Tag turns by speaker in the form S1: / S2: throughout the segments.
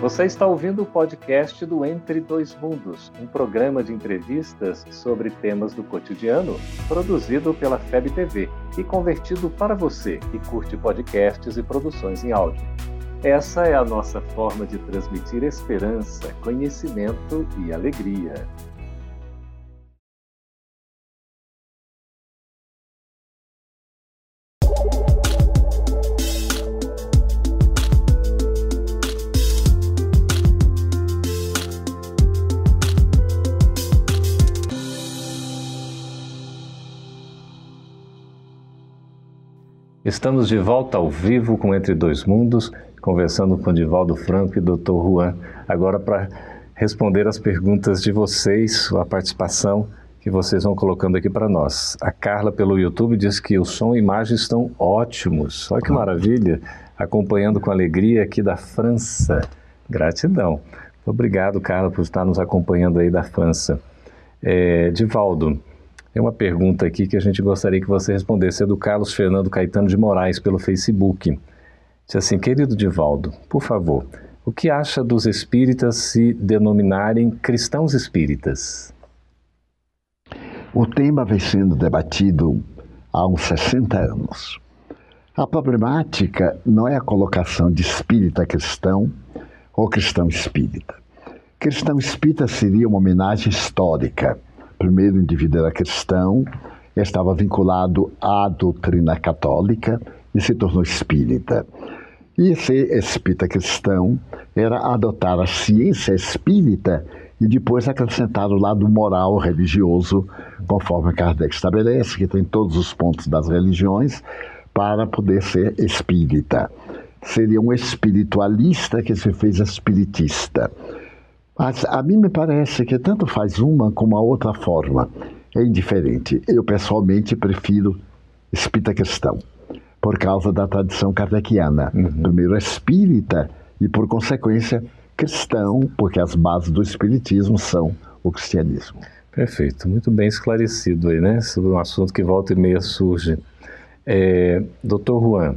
S1: Você está ouvindo o podcast do Entre Dois Mundos, um programa de entrevistas sobre temas do cotidiano, produzido pela FEB TV e convertido para você que curte podcasts e produções em áudio. Essa é a nossa forma de transmitir esperança, conhecimento e alegria. Estamos de volta ao vivo com Entre Dois Mundos, conversando com Divaldo Franco e Dr. Juan, agora para responder as perguntas de vocês, a participação que vocês vão colocando aqui para nós. A Carla pelo YouTube diz que o som e imagem estão ótimos. Olha que maravilha, acompanhando com alegria aqui da França. Gratidão. Obrigado, Carla, por estar nos acompanhando aí da França. É, Divaldo, tem uma pergunta aqui que a gente gostaria que você respondesse. É do Carlos Fernando Caetano de Moraes, pelo Facebook. Diz assim: Querido Divaldo, por favor, o que acha dos espíritas se denominarem cristãos espíritas?
S2: O tema vem sendo debatido há uns 60 anos. A problemática não é a colocação de espírita cristão ou cristão espírita. Cristão espírita seria uma homenagem histórica primeiro indivíduo era cristão, estava vinculado à doutrina católica e se tornou espírita. E ser espírita cristão era adotar a ciência espírita e depois acrescentar o lado moral religioso, conforme Kardec estabelece, que tem todos os pontos das religiões, para poder ser espírita. Seria um espiritualista que se fez espiritista. Mas a mim me parece que tanto faz uma como a outra forma. É indiferente. Eu, pessoalmente, prefiro espírita cristão, por causa da tradição kardeciana. Uhum. Primeiro espírita e, por consequência, cristão, porque as bases do espiritismo são o cristianismo.
S1: Perfeito, muito bem esclarecido aí, né? Sobre um assunto que volta e meia surge. É, Doutor Juan,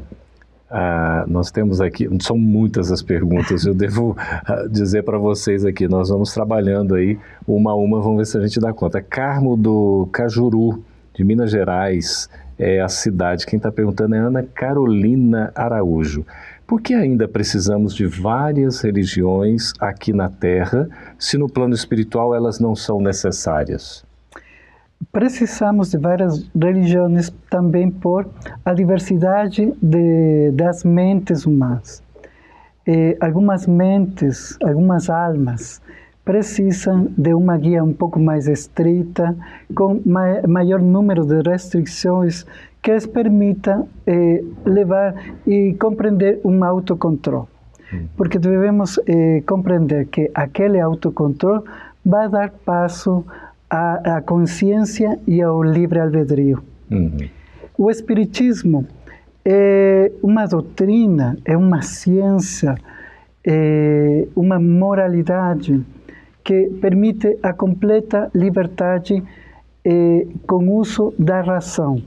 S1: ah, nós temos aqui, são muitas as perguntas, eu devo ah, dizer para vocês aqui, nós vamos trabalhando aí uma a uma, vamos ver se a gente dá conta. Carmo do Cajuru, de Minas Gerais, é a cidade. Quem está perguntando é Ana Carolina Araújo. Por que ainda precisamos de várias religiões aqui na Terra, se no plano espiritual elas não são necessárias?
S3: Precisamos de várias religiões também por a diversidade de, das mentes humanas. Eh, algumas mentes, algumas almas precisam de uma guia um pouco mais estrita, com ma maior número de restrições que lhes permita eh, levar e compreender um autocontrole. Hum. Porque devemos eh, compreender que aquele autocontrole vai dar passo à, à consciência e ao livre-albedrio. Uhum. O Espiritismo é uma doutrina, é uma ciência, é uma moralidade que permite a completa liberdade é, com uso da razão.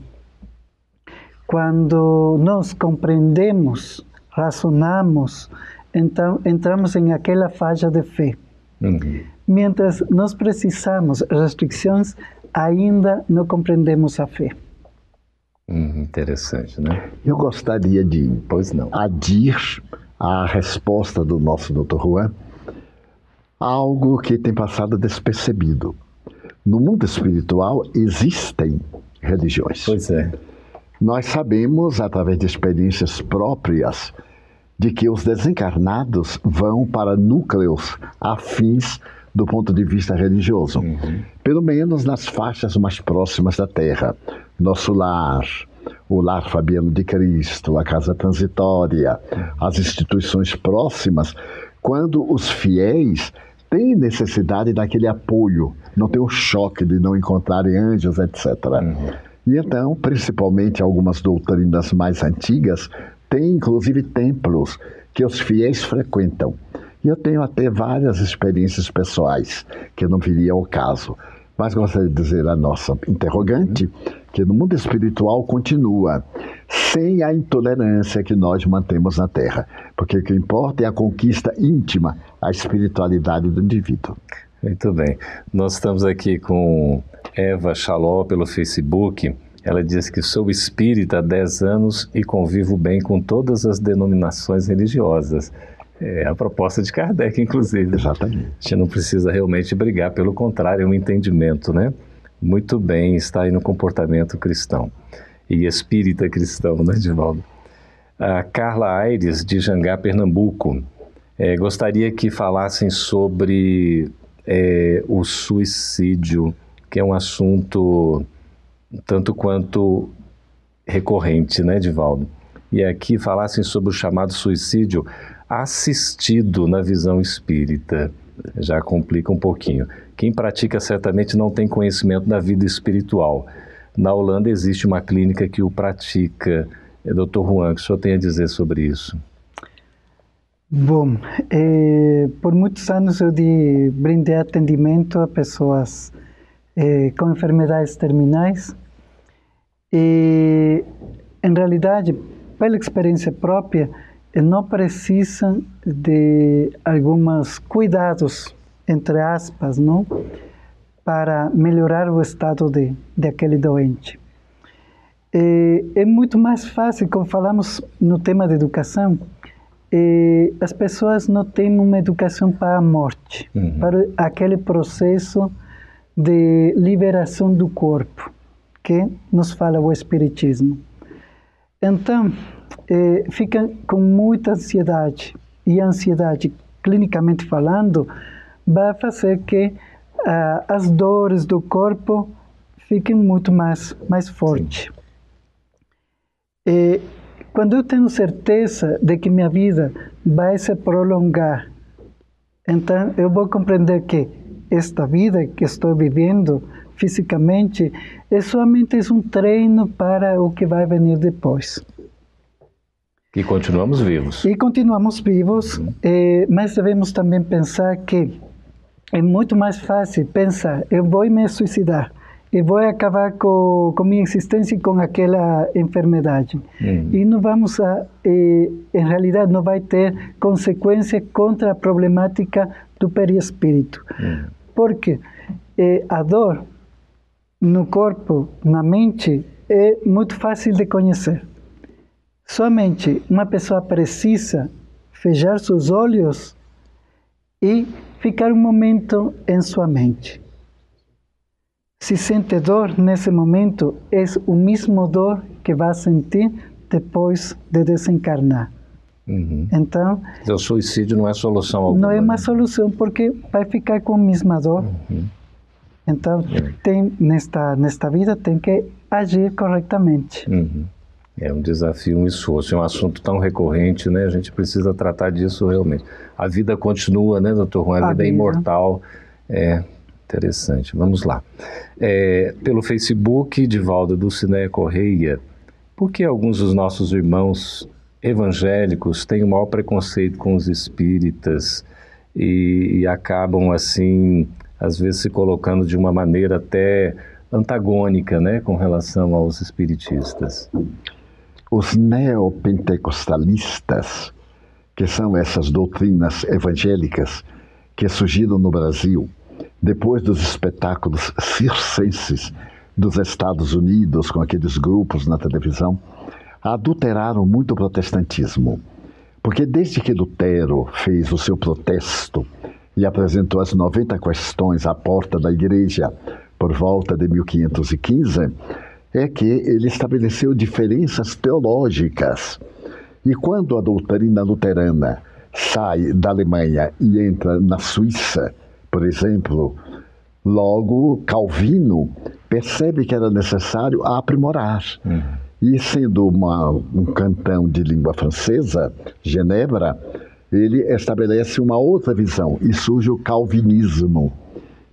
S3: Quando nós compreendemos, razonamos, então entramos em aquela faixa de fé. Uhum. Mientras nós precisamos restrições, ainda não compreendemos a fé.
S1: Hum, interessante, né?
S2: Eu gostaria de pois não. adir à resposta do nosso Dr. Juan algo que tem passado despercebido. No mundo espiritual existem religiões.
S1: Pois é.
S2: Nós sabemos, através de experiências próprias, de que os desencarnados vão para núcleos afins do ponto de vista religioso, uhum. pelo menos nas faixas mais próximas da Terra. Nosso lar, o lar Fabiano de Cristo, a casa transitória, as instituições próximas, quando os fiéis têm necessidade daquele apoio, não tem o choque de não encontrarem anjos, etc. Uhum. E então, principalmente algumas doutrinas mais antigas, têm inclusive templos que os fiéis frequentam. E eu tenho até várias experiências pessoais que não viria ao caso. Mas gostaria de dizer à nossa interrogante que no mundo espiritual continua, sem a intolerância que nós mantemos na Terra. Porque o que importa é a conquista íntima, a espiritualidade do indivíduo.
S1: Muito bem. Nós estamos aqui com Eva Chaló pelo Facebook. Ela diz que sou espírita há 10 anos e convivo bem com todas as denominações religiosas. É a proposta de Kardec, inclusive.
S2: Exatamente.
S1: A gente não precisa realmente brigar, pelo contrário, é um entendimento, né? Muito bem, está aí no comportamento cristão. E espírita cristão, né, Divaldo? A Carla Aires, de Jangá, Pernambuco, é, gostaria que falassem sobre é, o suicídio, que é um assunto tanto quanto recorrente, né, Divaldo? E aqui falassem sobre o chamado suicídio assistido na visão espírita. Já complica um pouquinho. Quem pratica certamente não tem conhecimento da vida espiritual. Na Holanda existe uma clínica que o pratica. É, Dr. Juan, o que o senhor tem a dizer sobre isso?
S3: Bom, é, por muitos anos eu de, brindei atendimento a pessoas é, com enfermidades terminais e, em realidade, pela experiência própria, não precisam de alguns cuidados, entre aspas, não? para melhorar o estado de, de aquele doente. É, é muito mais fácil, como falamos no tema de educação, as pessoas não têm uma educação para a morte, uhum. para aquele processo de liberação do corpo, que nos fala o Espiritismo. Então, é, ficam com muita ansiedade, e a ansiedade, clinicamente falando, vai fazer que ah, as dores do corpo fiquem muito mais, mais fortes. E quando eu tenho certeza de que minha vida vai se prolongar, então eu vou compreender que esta vida que estou vivendo fisicamente é somente um treino para o que vai venir depois.
S1: E continuamos vivos.
S3: E continuamos vivos, uhum. eh, mas devemos também pensar que é muito mais fácil pensar, eu vou me suicidar, eu vou acabar com, com minha existência e com aquela enfermidade. Uhum. E não vamos a, eh, em realidade, não vai ter consequência contra a problemática do perispírito. Uhum. Porque eh, a dor no corpo, na mente, é muito fácil de conhecer. Somente uma pessoa precisa fechar seus olhos e ficar um momento em sua mente. Se sente dor nesse momento, é o mesmo dor que vai sentir depois de desencarnar.
S1: Uhum. Então, o suicídio não é solução alguma.
S3: Não é uma né? solução porque vai ficar com a mesma dor. Uhum. Então, uhum. tem nesta nesta vida tem que agir corretamente.
S1: Uhum. É um desafio, um esforço, é um assunto tão recorrente, né? A gente precisa tratar disso realmente. A vida continua, né, doutor Juan? A, a vida, vida é imortal. É interessante. Vamos lá. É, pelo Facebook, Divaldo Dulcinéia Correia, por que alguns dos nossos irmãos evangélicos têm o maior preconceito com os espíritas e, e acabam, assim, às vezes se colocando de uma maneira até antagônica, né, com relação aos espiritistas?
S2: Os neopentecostalistas, que são essas doutrinas evangélicas que surgiram no Brasil depois dos espetáculos circenses dos Estados Unidos, com aqueles grupos na televisão, adulteraram muito o protestantismo. Porque desde que Lutero fez o seu protesto e apresentou as 90 questões à porta da igreja por volta de 1515, é que ele estabeleceu diferenças teológicas. E quando a doutrina luterana sai da Alemanha e entra na Suíça, por exemplo, logo Calvino percebe que era necessário aprimorar. Uhum. E sendo uma, um cantão de língua francesa, Genebra, ele estabelece uma outra visão e surge o calvinismo.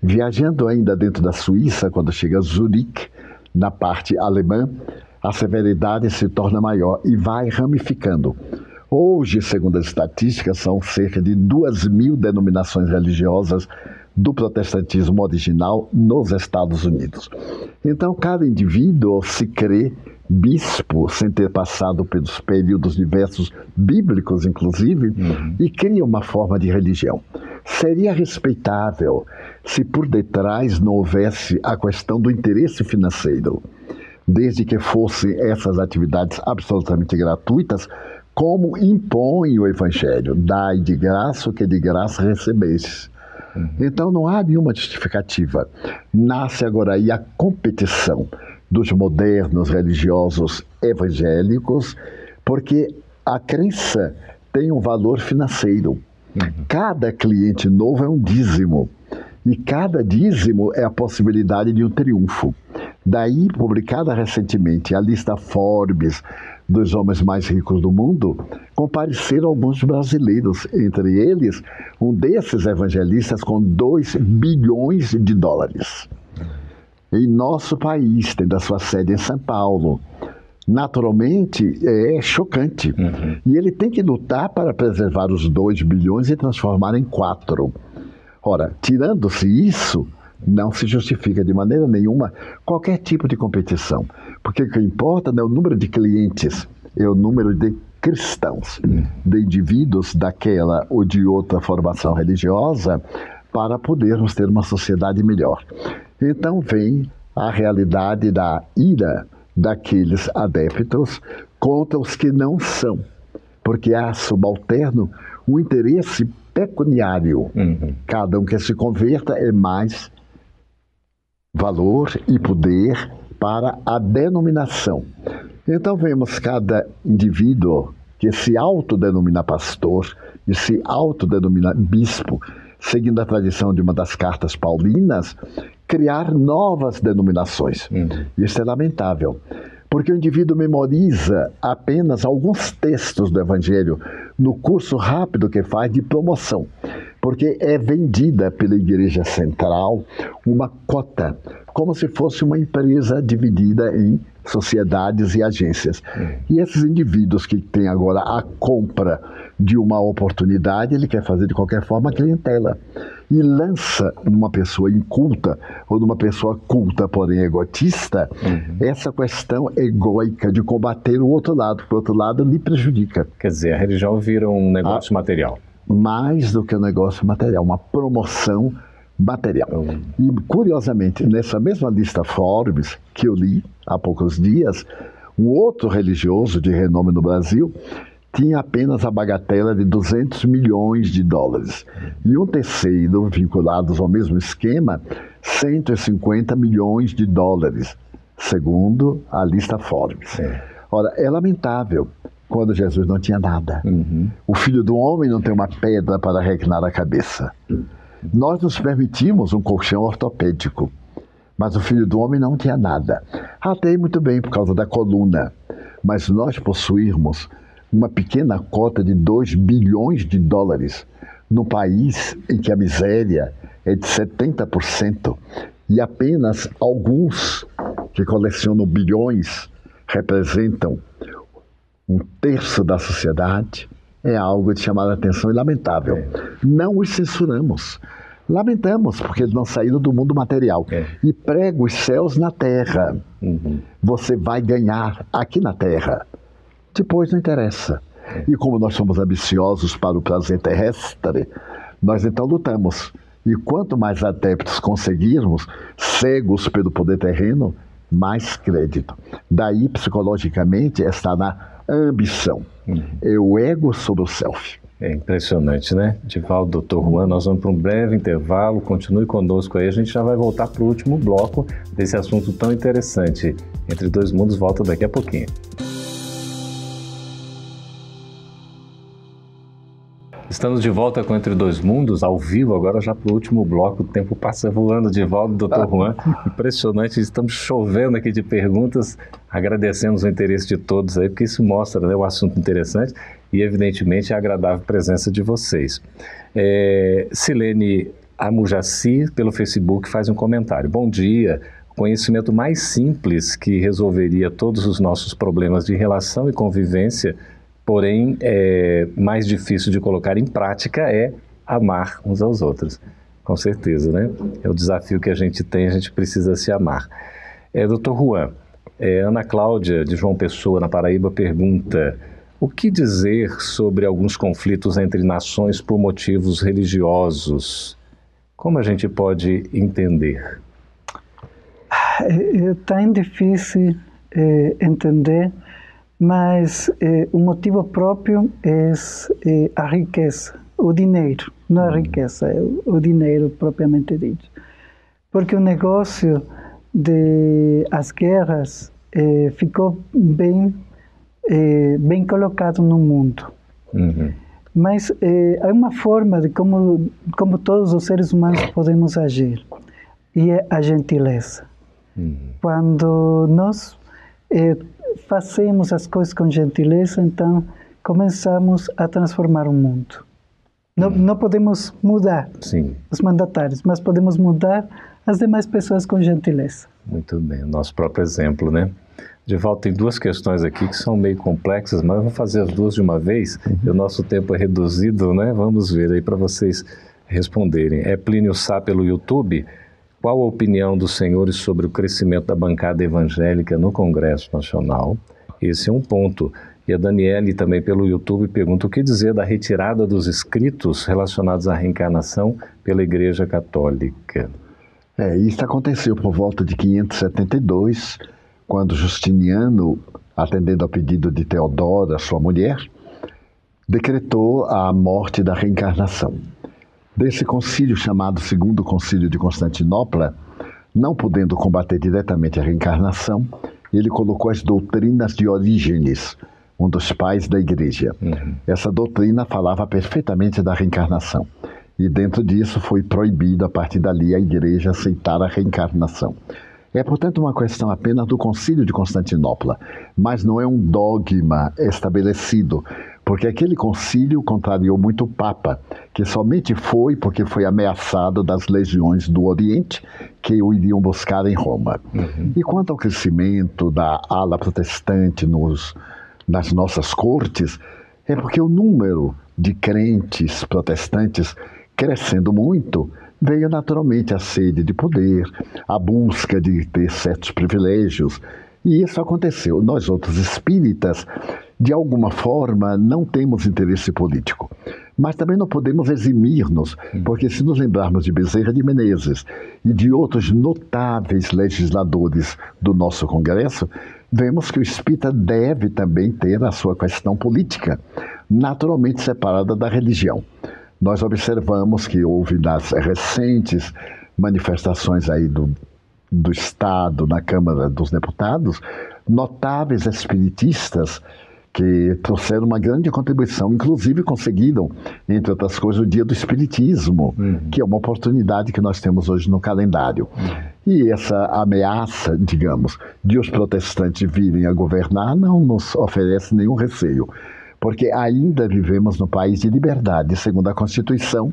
S2: Viajando ainda dentro da Suíça, quando chega a Zurique, na parte alemã, a severidade se torna maior e vai ramificando. Hoje, segundo as estatísticas, são cerca de duas mil denominações religiosas do protestantismo original nos Estados Unidos. Então, cada indivíduo se crê bispo, sem ter passado pelos períodos diversos bíblicos, inclusive, uhum. e cria uma forma de religião. Seria respeitável se por detrás não houvesse a questão do interesse financeiro, desde que fossem essas atividades absolutamente gratuitas, como impõe o Evangelho: dai de graça o que de graça recebeste. Uhum. Então não há nenhuma justificativa. Nasce agora aí a competição dos modernos religiosos evangélicos, porque a crença tem um valor financeiro. Uhum. Cada cliente novo é um dízimo. E cada dízimo é a possibilidade de um triunfo. Daí, publicada recentemente a lista Forbes dos homens mais ricos do mundo, compareceram alguns brasileiros, entre eles um desses evangelistas com 2 bilhões de dólares em nosso país, tendo a sua sede em São Paulo. Naturalmente, é chocante. Uhum. E ele tem que lutar para preservar os 2 bilhões e transformar em 4. Ora, tirando-se isso, não se justifica de maneira nenhuma qualquer tipo de competição. Porque o que importa não é o número de clientes, é o número de cristãos, uhum. de indivíduos daquela ou de outra formação religiosa, para podermos ter uma sociedade melhor. Então vem a realidade da ira daqueles adeptos contra os que não são, porque há subalterno o interesse pecuniário. Uhum. Cada um que se converta é mais valor e poder para a denominação. Então vemos cada indivíduo que se autodenomina pastor e se autodenomina bispo, seguindo a tradição de uma das cartas paulinas, criar novas denominações. Uhum. Isso é lamentável, porque o indivíduo memoriza apenas alguns textos do Evangelho no curso rápido que faz de promoção, porque é vendida pela Igreja Central uma cota, como se fosse uma empresa dividida em sociedades e agências. E esses indivíduos que têm agora a compra de uma oportunidade, ele quer fazer de qualquer forma a clientela. E lança numa pessoa inculta ou numa pessoa culta, porém egotista, uhum. essa questão egóica de combater o outro lado, porque o outro lado lhe prejudica.
S1: Quer dizer, a religião vira um negócio
S2: ah,
S1: material.
S2: Mais do que um negócio material, uma promoção material. Uhum. E, curiosamente, nessa mesma lista Forbes que eu li há poucos dias, um outro religioso de renome no Brasil tinha apenas a bagatela de 200 milhões de dólares. E um terceiro, vinculados ao mesmo esquema, 150 milhões de dólares, segundo a lista Forbes. É. Ora, é lamentável quando Jesus não tinha nada. Uhum. O filho do homem não tem uma pedra para reclinar a cabeça. Nós nos permitimos um colchão ortopédico, mas o filho do homem não tinha nada. Até muito bem por causa da coluna, mas nós possuirmos uma pequena cota de 2 bilhões de dólares no país em que a miséria é de 70% e apenas alguns que colecionam bilhões representam um terço da sociedade, é algo de chamar a atenção e lamentável. É. Não os censuramos. Lamentamos, porque eles não saíram do mundo material. É. E prega os céus na terra. Uhum. Você vai ganhar aqui na terra. Depois não interessa. E como nós somos ambiciosos para o prazer terrestre, nós então lutamos. E quanto mais adeptos conseguirmos, cegos pelo poder terreno, mais crédito. Daí, psicologicamente, está na ambição. Uhum. É o ego sobre o self.
S1: É impressionante, né? Divaldo, doutor Juan, nós vamos para um breve intervalo, continue conosco aí, a gente já vai voltar para o último bloco desse assunto tão interessante. Entre Dois Mundos volta daqui a pouquinho. Estamos de volta com Entre Dois Mundos, ao vivo, agora já para o último bloco. O tempo passa voando de volta, doutor Juan. Impressionante, estamos chovendo aqui de perguntas. Agradecemos o interesse de todos aí, porque isso mostra né, o assunto interessante e, evidentemente, a agradável presença de vocês. É, Silene Amujaci, pelo Facebook, faz um comentário. Bom dia. Conhecimento mais simples que resolveria todos os nossos problemas de relação e convivência porém é, mais difícil de colocar em prática é amar uns aos outros. Com certeza, né? É o desafio que a gente tem, a gente precisa se amar. É, doutor Juan, é, Ana Cláudia, de João Pessoa, na Paraíba, pergunta: o que dizer sobre alguns conflitos entre nações por motivos religiosos? Como a gente pode entender?
S3: É, é tão difícil é, entender, mas é, o motivo próprio é, é a riqueza, o dinheiro, não a uhum. riqueza, é o dinheiro propriamente dito. Porque o negócio de as guerras eh, ficou bem eh, bem colocado no mundo. Uhum. Mas eh, há uma forma de como como todos os seres humanos podemos agir e é a gentileza. Uhum. Quando nós eh, fazemos as coisas com gentileza, então começamos a transformar o mundo. Não, uhum. não podemos mudar Sim. os mandatários, mas podemos mudar as demais pessoas com gentileza.
S1: Muito bem, nosso próprio exemplo, né? De volta, tem duas questões aqui que são meio complexas, mas eu vou fazer as duas de uma vez, uhum. e o nosso tempo é reduzido, né? Vamos ver aí para vocês responderem. É Plínio Sá pelo YouTube. Qual a opinião dos senhores sobre o crescimento da bancada evangélica no Congresso Nacional? Esse é um ponto. E a Daniele também pelo YouTube pergunta o que dizer da retirada dos escritos relacionados à reencarnação pela Igreja Católica.
S2: É, isso aconteceu por volta de 572, quando Justiniano, atendendo ao pedido de Teodora, sua mulher, decretou a morte da reencarnação. Desse concílio, chamado Segundo Concílio de Constantinopla, não podendo combater diretamente a reencarnação, ele colocou as doutrinas de Orígenes, um dos pais da igreja. Uhum. Essa doutrina falava perfeitamente da reencarnação. E dentro disso foi proibido, a partir dali, a igreja aceitar a reencarnação. É, portanto, uma questão apenas do Concílio de Constantinopla, mas não é um dogma estabelecido, porque aquele concílio contrariou muito o Papa, que somente foi porque foi ameaçado das legiões do Oriente que o iriam buscar em Roma. Uhum. E quanto ao crescimento da ala protestante nos, nas nossas cortes, é porque o número de crentes protestantes crescendo muito, veio naturalmente a sede de poder, a busca de ter certos privilégios. E isso aconteceu. Nós, outros espíritas, de alguma forma, não temos interesse político. Mas também não podemos eximir-nos, porque se nos lembrarmos de Bezerra de Menezes e de outros notáveis legisladores do nosso Congresso, vemos que o espírita deve também ter a sua questão política, naturalmente separada da religião nós observamos que houve nas recentes manifestações aí do, do Estado na Câmara dos Deputados notáveis espiritistas que trouxeram uma grande contribuição, inclusive conseguiram, entre outras coisas, o Dia do Espiritismo, uhum. que é uma oportunidade que nós temos hoje no calendário. Uhum. E essa ameaça, digamos, de os protestantes virem a governar não nos oferece nenhum receio porque ainda vivemos no país de liberdade. Segundo a Constituição,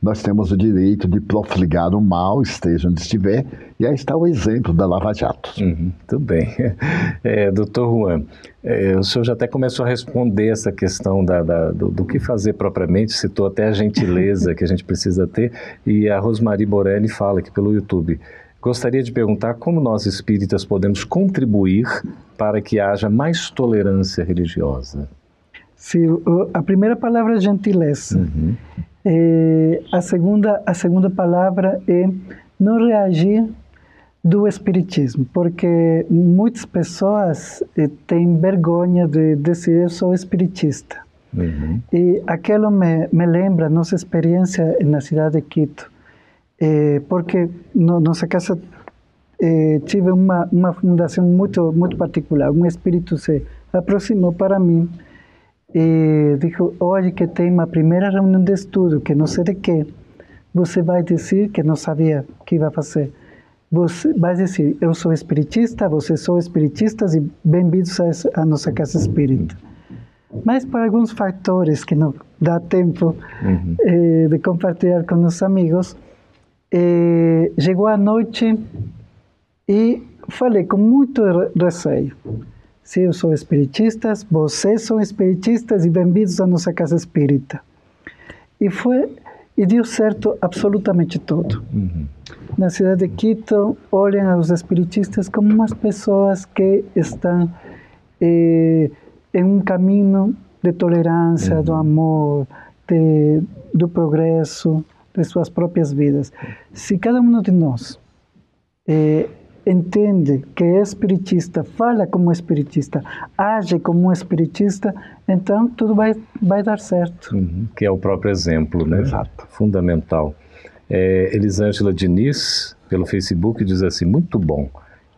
S2: nós temos o direito de profligar o mal, esteja onde estiver, e aí está o exemplo da Lava Jato.
S1: Uhum, tudo bem. É, doutor Juan, é, o senhor já até começou a responder essa questão da, da, do, do, que fazer propriamente, citou até a gentileza que a gente precisa ter, e a Rosmarie Borelli fala aqui pelo YouTube. Gostaria de perguntar como nós espíritas podemos contribuir para que haja mais tolerância religiosa.
S3: Sim, a primeira palavra é gentileza. Uhum. É, a, segunda, a segunda palavra é não reagir do espiritismo, porque muitas pessoas eh, têm vergonha de dizer eu sou espiritista. Uhum. E aquilo me, me lembra nossa experiência na cidade de Quito, eh, porque no, nossa casa tive uma, uma fundação muito, muito particular. Um espírito se aproximou para mim e dijo, hoje que tem uma primeira reunião de estudo, que não sei de que, você vai dizer que não sabia o que ia fazer. Você vai dizer, eu sou espiritista, vocês são espiritistas e bem-vindos a, a, nossa casa espírita. Mas por alguns fatores que não dá tempo uhum. eh, de compartilhar com os amigos, eh, chegou a noite e falei com muito receio. Se eu sou espiritista, vocês são espiritistas e bem-vindos à nossa casa espírita. E foi e deu certo absolutamente tudo. Uhum. Na cidade de Quito, olham os espiritistas como umas pessoas que estão eh, em um caminho de tolerância, uhum. do amor, de, do progresso de suas próprias vidas. Se cada um de nós eh, entende que é espiritista, fala como espiritista, age como um espiritista, então tudo vai, vai dar certo.
S1: Uhum, que é o próprio exemplo, né?
S2: Exato.
S1: Fundamental. É, Elisângela Diniz, pelo Facebook, diz assim: muito bom,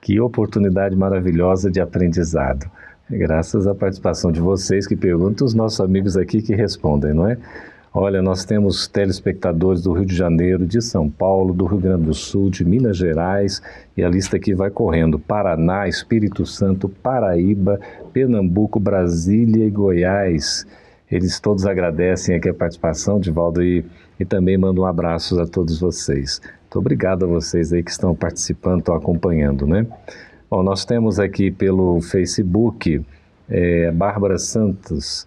S1: que oportunidade maravilhosa de aprendizado. Graças à participação de vocês que perguntam, os nossos amigos aqui que respondem, não é? Olha, nós temos telespectadores do Rio de Janeiro, de São Paulo, do Rio Grande do Sul, de Minas Gerais, e a lista aqui vai correndo: Paraná, Espírito Santo, Paraíba, Pernambuco, Brasília e Goiás. Eles todos agradecem aqui a participação, de Valdo, e, e também mandam abraços a todos vocês. Muito obrigado a vocês aí que estão participando, estão acompanhando, né? Bom, nós temos aqui pelo Facebook é, Bárbara Santos.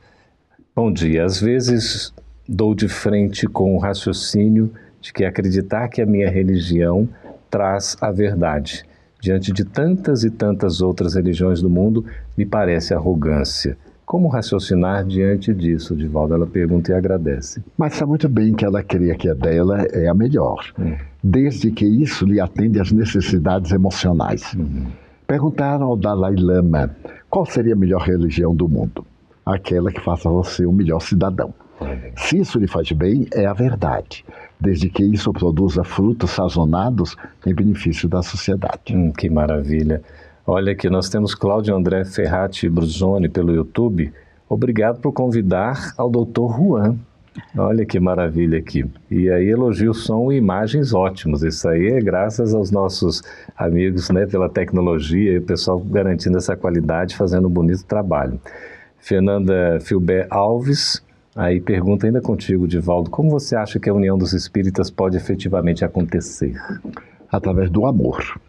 S1: Bom dia. Às vezes dou de frente com o raciocínio de que acreditar que a minha religião traz a verdade. Diante de tantas e tantas outras religiões do mundo, me parece arrogância. Como raciocinar diante disso, Divaldo? Ela pergunta e agradece.
S2: Mas está muito bem que ela crê que a dela é a melhor, hum. desde que isso lhe atende às necessidades emocionais. Uhum. Perguntaram ao Dalai Lama qual seria a melhor religião do mundo. Aquela que faça você um melhor cidadão. Se isso lhe faz bem, é a verdade, desde que isso produza frutos sazonados em benefício da sociedade.
S1: Hum, que maravilha. Olha aqui, nós temos Cláudio André Ferrati Bruzoni pelo YouTube. Obrigado por convidar ao doutor Juan. Olha que maravilha aqui. E aí elogio som e imagens ótimos. Isso aí é graças aos nossos amigos, né, pela tecnologia e o pessoal garantindo essa qualidade, fazendo um bonito trabalho. Fernanda Filber Alves, Aí pergunta ainda contigo, Divaldo, como você acha que a união dos espíritas pode efetivamente acontecer?
S2: Através do amor.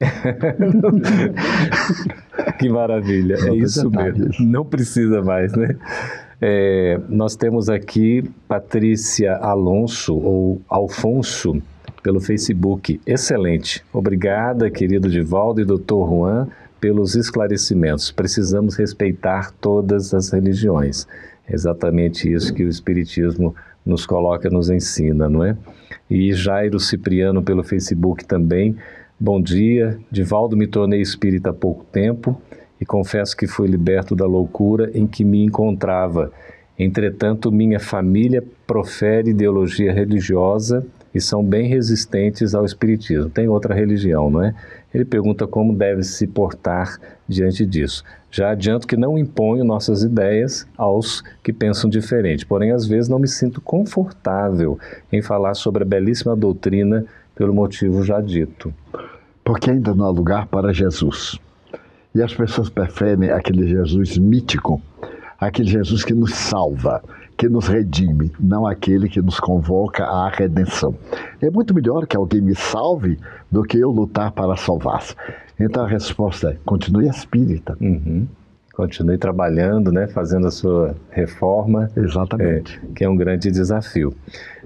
S1: que maravilha, é isso mesmo. Não precisa mais, né? É, nós temos aqui Patrícia Alonso, ou Alfonso, pelo Facebook. Excelente. Obrigada, querido Divaldo e doutor Juan, pelos esclarecimentos. Precisamos respeitar todas as religiões. É exatamente isso que o Espiritismo nos coloca, nos ensina, não é? E Jairo Cipriano pelo Facebook também. Bom dia, Divaldo, me tornei espírita há pouco tempo e confesso que fui liberto da loucura em que me encontrava. Entretanto, minha família profere ideologia religiosa e são bem resistentes ao espiritismo. Tem outra religião, não é? Ele pergunta como deve se portar diante disso. Já adianto que não imponho nossas ideias aos que pensam diferente, porém às vezes não me sinto confortável em falar sobre a belíssima doutrina pelo motivo já dito.
S2: Porque ainda não há lugar para Jesus. E as pessoas preferem aquele Jesus mítico, aquele Jesus que nos salva, que nos redime, não aquele que nos convoca à redenção. É muito melhor que alguém me salve do que eu lutar para salvar. Então a resposta é: continue espírita.
S1: Uhum. Continue trabalhando, né, fazendo a sua reforma.
S2: Exatamente.
S1: É, que é um grande desafio.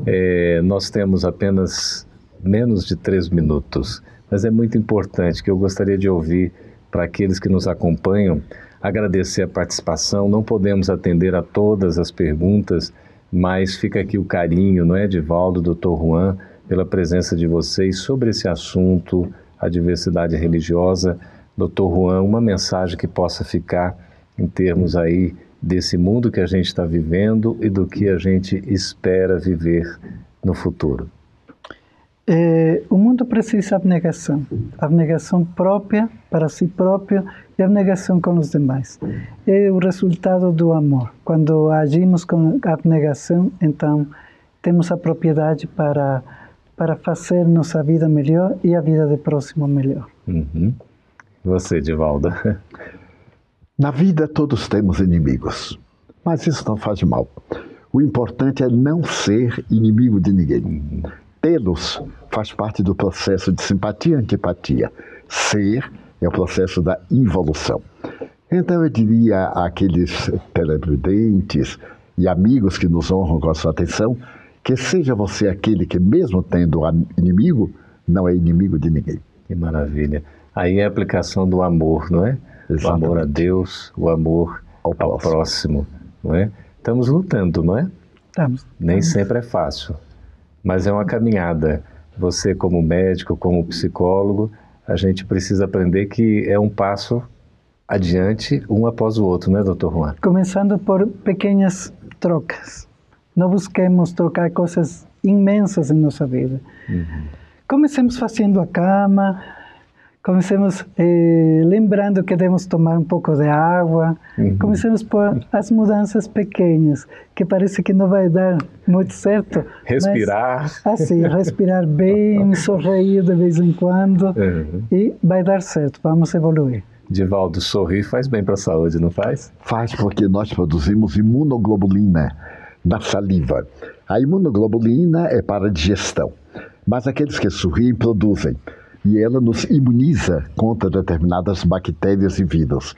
S1: É, nós temos apenas menos de três minutos, mas é muito importante que eu gostaria de ouvir para aqueles que nos acompanham agradecer a participação. Não podemos atender a todas as perguntas, mas fica aqui o carinho, não é, Edivaldo, doutor Juan, pela presença de vocês sobre esse assunto, a diversidade religiosa. Doutor Juan, uma mensagem que possa ficar em termos aí desse mundo que a gente está vivendo e do que a gente espera viver no futuro.
S3: É, o mundo precisa de abnegação, abnegação própria para si próprio e abnegação com os demais. É o resultado do amor. Quando agimos com abnegação, então temos a propriedade para para fazer nossa vida melhor e a vida do próximo melhor.
S1: Uhum. Você, Divaldo?
S2: Na vida todos temos inimigos, mas isso não faz mal. O importante é não ser inimigo de ninguém. Uhum. Tê-los faz parte do processo de simpatia e antipatia. Ser é o processo da involução. Então eu diria àqueles televidentes e amigos que nos honram com a sua atenção, que seja você aquele que, mesmo tendo inimigo, não é inimigo de ninguém.
S1: Que maravilha. Aí é a aplicação do amor, não é? Exatamente. O amor a Deus, o amor ao, ao próximo. próximo, não é? Estamos lutando, não é?
S3: Estamos.
S1: Nem sempre é fácil, mas é uma caminhada. Você, como médico, como psicólogo, a gente precisa aprender que é um passo adiante, um após o outro, né, doutor Juan?
S3: Começando por pequenas trocas. Não busquemos trocar coisas imensas em nossa vida. Uhum. Comecemos fazendo a cama, comecemos eh, lembrando que devemos tomar um pouco de água, uhum. comecemos por as mudanças pequenas, que parece que não vai dar muito certo.
S1: Respirar.
S3: Mas, assim, respirar bem, sorrir de vez em quando uhum. e vai dar certo, vamos evoluir.
S1: Divaldo, sorrir faz bem para a saúde, não faz?
S2: Faz porque nós produzimos imunoglobulina na saliva. A imunoglobulina é para a digestão, mas aqueles que sorriem produzem e ela nos imuniza contra determinadas bactérias e vírus.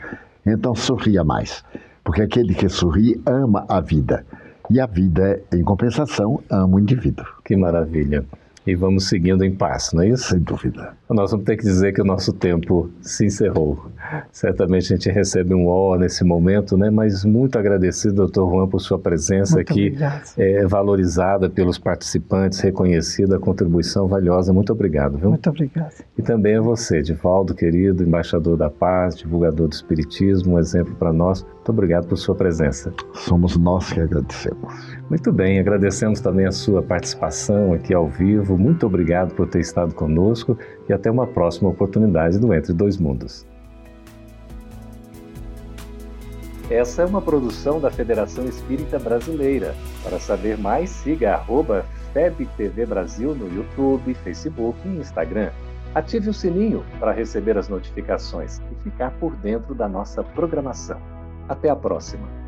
S2: Então sorria mais, porque aquele que sorri ama a vida. E a vida, em compensação, ama o indivíduo.
S1: Que maravilha e vamos seguindo em paz, não é isso?
S2: Sem dúvida.
S1: Nós vamos ter que dizer que o nosso tempo se encerrou. Certamente a gente recebe um ó nesse momento, né? Mas muito agradecido, doutor Juan, por sua presença muito aqui, é, valorizada pelos participantes, reconhecida, a contribuição valiosa. Muito obrigado, viu?
S3: Muito obrigado.
S1: E também a você, Divaldo, querido, embaixador da paz, divulgador do Espiritismo, um exemplo para nós. Muito obrigado por sua presença.
S2: Somos nós que agradecemos.
S1: Muito bem, agradecemos também a sua participação aqui ao vivo. Muito obrigado por ter estado conosco e até uma próxima oportunidade do Entre Dois Mundos. Essa é uma produção da Federação Espírita Brasileira. Para saber mais, siga arroba FebTV Brasil no YouTube, Facebook e Instagram. Ative o sininho para receber as notificações e ficar por dentro da nossa programação. Até a próxima!